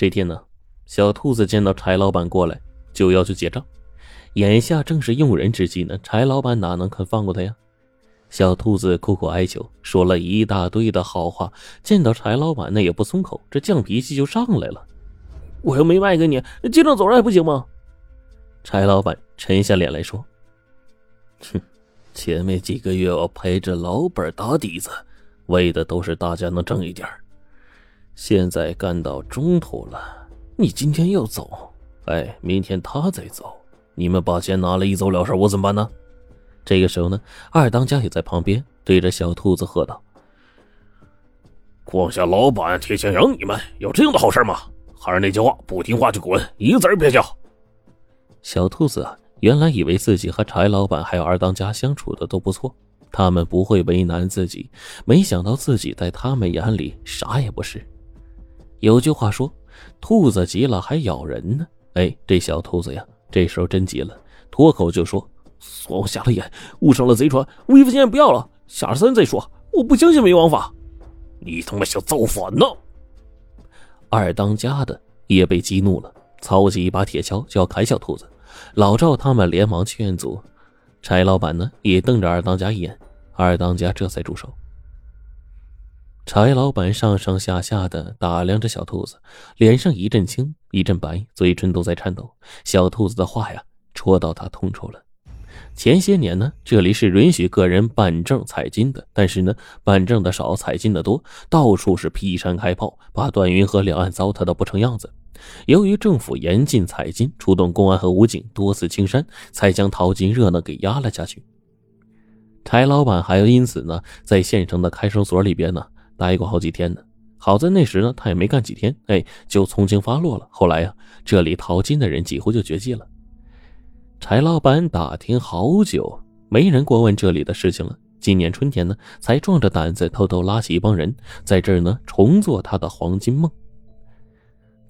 这天呢，小兔子见到柴老板过来，就要去结账。眼下正是用人之际呢，柴老板哪能肯放过他呀？小兔子苦苦哀求，说了一大堆的好话，见到柴老板那也不松口，这犟脾气就上来了。我又没卖给你，结账走人还不行吗？柴老板沉下脸来说：“哼，前面几个月我陪着老板打底子，为的都是大家能挣一点现在干到中途了，你今天要走，哎，明天他再走，你们把钱拿了一走了事，我怎么办呢？这个时候呢，二当家也在旁边对着小兔子喝道：“光下老板贴钱养你们，有这样的好事吗？还是那句话，不听话就滚，一个字别叫。”小兔子啊，原来以为自己和柴老板还有二当家相处的都不错，他们不会为难自己，没想到自己在他们眼里啥也不是。有句话说：“兔子急了还咬人呢。”哎，这小兔子呀，这时候真急了，脱口就说：“算我瞎了眼，误上了贼船，威风先不要了，下山再说。我不相信没王法。”你他妈想造反呢！二当家的也被激怒了，操起一把铁锹就要砍小兔子。老赵他们连忙劝阻，柴老板呢也瞪着二当家一眼，二当家这才住手。柴老板上上下下的打量着小兔子，脸上一阵青一阵白，嘴唇都在颤抖。小兔子的话呀，戳到他痛处了。前些年呢，这里是允许个人办证采金的，但是呢，办证的少，采金的多，到处是劈山开炮，把段云河两岸糟蹋的不成样子。由于政府严禁采金，出动公安和武警多次清山，才将淘金热闹给压了下去。柴老板。还因此呢，在县城的看守所里边呢。待过好几天呢，好在那时呢，他也没干几天，哎，就从轻发落了。后来呀，这里淘金的人几乎就绝迹了。柴老板打听好久，没人过问这里的事情了。今年春天呢，才壮着胆子偷偷拉起一帮人，在这儿呢重做他的黄金梦。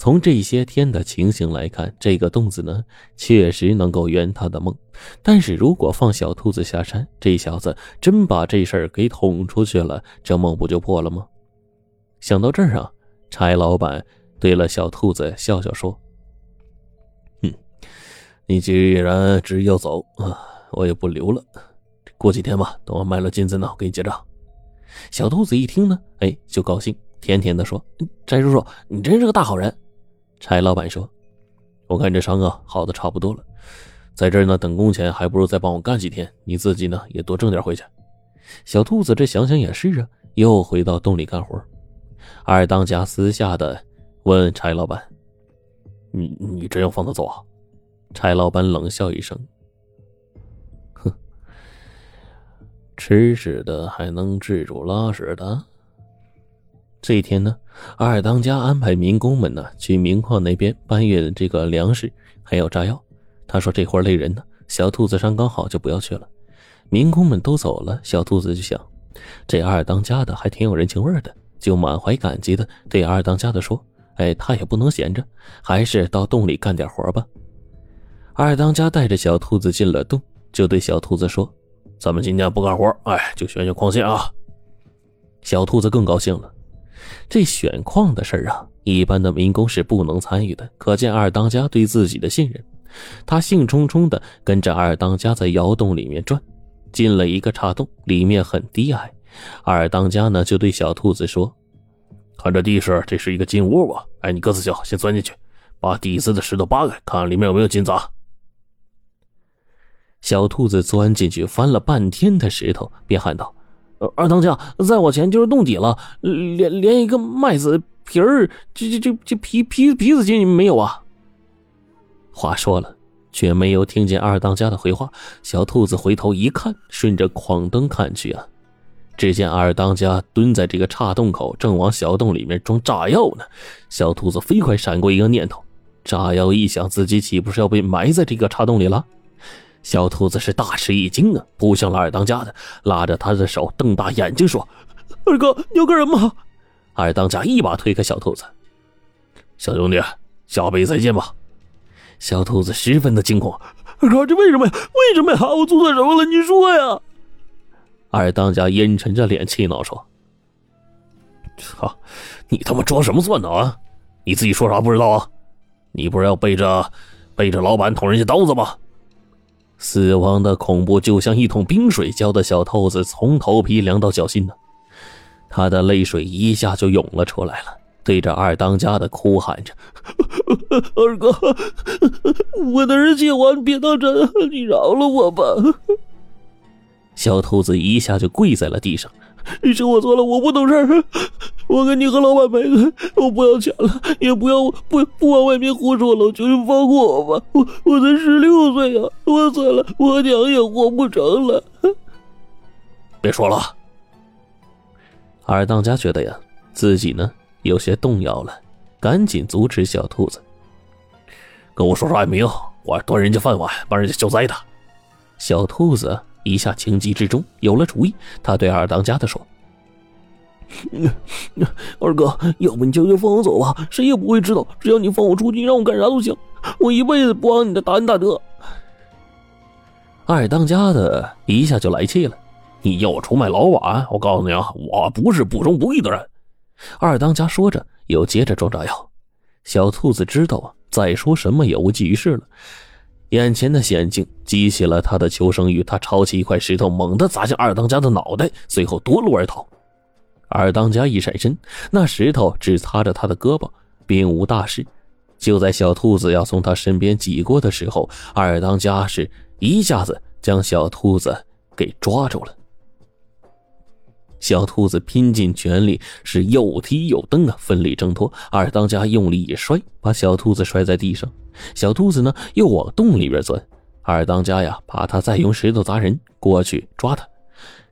从这些天的情形来看，这个洞子呢，确实能够圆他的梦。但是如果放小兔子下山，这小子真把这事儿给捅出去了，这梦不就破了吗？想到这儿啊，柴老板对了小兔子笑笑说：“哼，你既然执意要走啊，我也不留了。过几天吧，等我卖了金子呢，我给你结账。”小兔子一听呢，哎，就高兴，甜甜的说：“柴叔叔，你真是个大好人。”柴老板说：“我看这伤啊，好的差不多了。”在这儿呢，等工钱还不如再帮我干几天，你自己呢也多挣点回去。小兔子这想想也是啊，又回到洞里干活。二当家私下的问柴老板：“你你真要放他走啊？”柴老板冷笑一声：“哼，吃屎的还能治住拉屎的？”这一天呢，二当家安排民工们呢去明矿那边搬运这个粮食，还有炸药。他说：“这活累人呢，小兔子伤刚好，就不要去了。”民工们都走了，小兔子就想：“这二当家的还挺有人情味的。”就满怀感激的对二当家的说：“哎，他也不能闲着，还是到洞里干点活吧。”二当家带着小兔子进了洞，就对小兔子说：“咱们今天不干活，哎，就选选矿线啊。”小兔子更高兴了。这选矿的事儿啊，一般的民工是不能参与的，可见二当家对自己的信任。他兴冲冲的跟着二当家在窑洞里面转，进了一个岔洞，里面很低矮。二当家呢就对小兔子说：“看这地势，这是一个金窝吧？哎，你个子小，先钻进去，把底子的石头扒开，看里面有没有金子。”小兔子钻进去，翻了半天的石头，便喊道：“二当家，在我前就是洞底了，连连一个麦子皮儿，这这这这皮皮皮子筋没有啊？”话说了，却没有听见二当家的回话。小兔子回头一看，顺着矿灯看去啊，只见二当家蹲在这个岔洞口，正往小洞里面装炸药呢。小兔子飞快闪过一个念头：炸药一响，自己岂不是要被埋在这个岔洞里了？小兔子是大吃一惊啊，扑向了二当家的，拉着他的手，瞪大眼睛说：“二哥，你要干什么？”二当家一把推开小兔子：“小兄弟，下辈子再见吧。”小兔子十分的惊恐，二哥，这为什么呀？为什么呀？我做错什么了？你说呀！二当家阴沉着脸气恼说：“操，你他妈装什么蒜呢啊？你自己说啥不知道啊？你不是要背着背着老板捅人家刀子吗？死亡的恐怖就像一桶冰水浇的小兔子从头皮凉到脚心呢，他的泪水一下就涌了出来了，对着二当家的哭喊着：“二哥，我的儿气话，你别当真，你饶了我吧！”小兔子一下就跪在了地上。是我错了，我不懂事儿，我跟你和老板赔罪，我不要钱了，也不要不不往外面胡说了，求求放过我吧，我我才十六岁呀，我错了，我娘也活不成了。别说了，二当家觉得呀，自己呢有些动摇了，赶紧阻止小兔子，跟我说说爱没有，我端人家饭碗，帮人家消灾的。小兔子。一下情急之中有了主意，他对二当家的说：“二哥，要不你就就放我走吧，谁也不会知道。只要你放我出去，让我干啥都行，我一辈子不忘你的大恩大德。”二当家的一下就来气了：“你要我出卖老板？我告诉你啊，我不是不忠不义的人。”二当家说着，又接着装炸药。小兔子知道啊，再说什么也无济于事了。眼前的险境激起了他的求生欲，他抄起一块石头，猛地砸向二当家的脑袋，随后夺路而逃。二当家一闪身，那石头只擦着他的胳膊，并无大事。就在小兔子要从他身边挤过的时候，二当家是一下子将小兔子给抓住了。小兔子拼尽全力，是又踢又蹬啊，奋力挣脱。二当家用力一摔，把小兔子摔在地上。小兔子呢，又往洞里边钻。二当家呀，怕他再用石头砸人，过去抓他，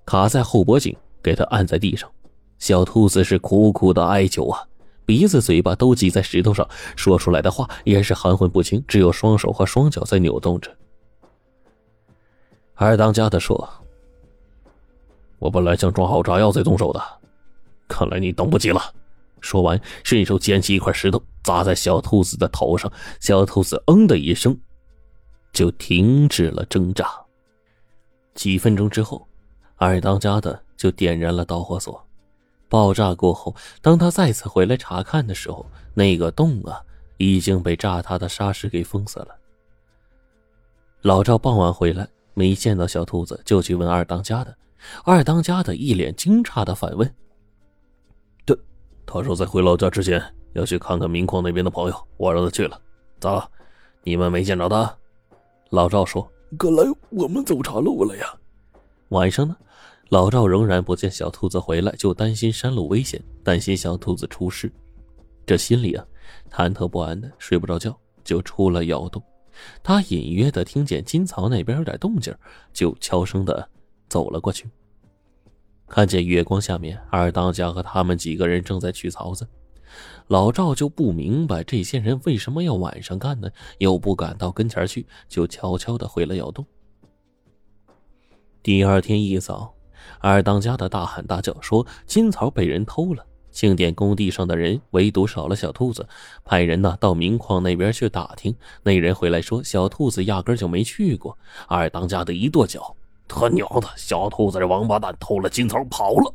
卡在后脖颈，给他按在地上。小兔子是苦苦的哀求啊，鼻子、嘴巴都挤在石头上，说出来的话也是含混不清，只有双手和双脚在扭动着。二当家的说。我本来想装好炸药再动手的，看来你等不及了。说完，顺手捡起一块石头砸在小兔子的头上，小兔子“嗯”的一声，就停止了挣扎。几分钟之后，二当家的就点燃了导火索。爆炸过后，当他再次回来查看的时候，那个洞啊已经被炸塌的沙石给封死了。老赵傍晚回来，没见到小兔子，就去问二当家的。二当家的一脸惊诧的反问：“，他说在回老家之前要去看看明矿那边的朋友，我让他去了。咋了？你们没见着他？”老赵说：“看来我们走岔路了呀。”晚上呢，老赵仍然不见小兔子回来，就担心山路危险，担心小兔子出事，这心里啊忐忑不安的，睡不着觉，就出了窑洞。他隐约的听见金槽那边有点动静，就悄声的。走了过去，看见月光下面，二当家和他们几个人正在取槽子。老赵就不明白这些人为什么要晚上干呢？又不敢到跟前去，就悄悄的回了窑洞。第二天一早，二当家的大喊大叫说：“金槽被人偷了！”庆典工地上的人唯独少了小兔子，派人呢到明矿那边去打听。那人回来说，小兔子压根就没去过。二当家的一跺脚。他娘的，小兔子王八蛋偷了金条跑了！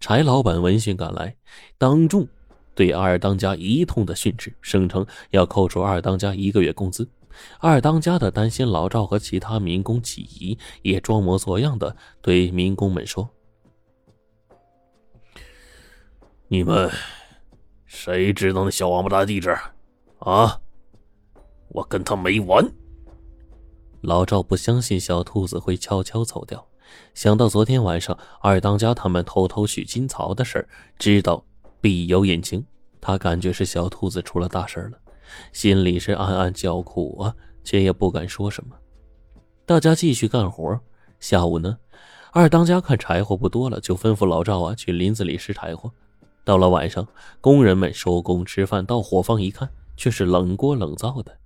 柴老板闻讯赶来，当众对二当家一通的训斥，声称要扣除二当家一个月工资。二当家的担心老赵和其他民工起疑，也装模作样的对民工们说：“你们谁知道那小王八蛋的地址？啊，我跟他没完！”老赵不相信小兔子会悄悄走掉，想到昨天晚上二当家他们偷偷取金槽的事知道必有隐情，他感觉是小兔子出了大事了，心里是暗暗叫苦啊，却也不敢说什么。大家继续干活。下午呢，二当家看柴火不多了，就吩咐老赵啊去林子里拾柴火。到了晚上，工人们收工吃饭，到火房一看，却是冷锅冷灶的。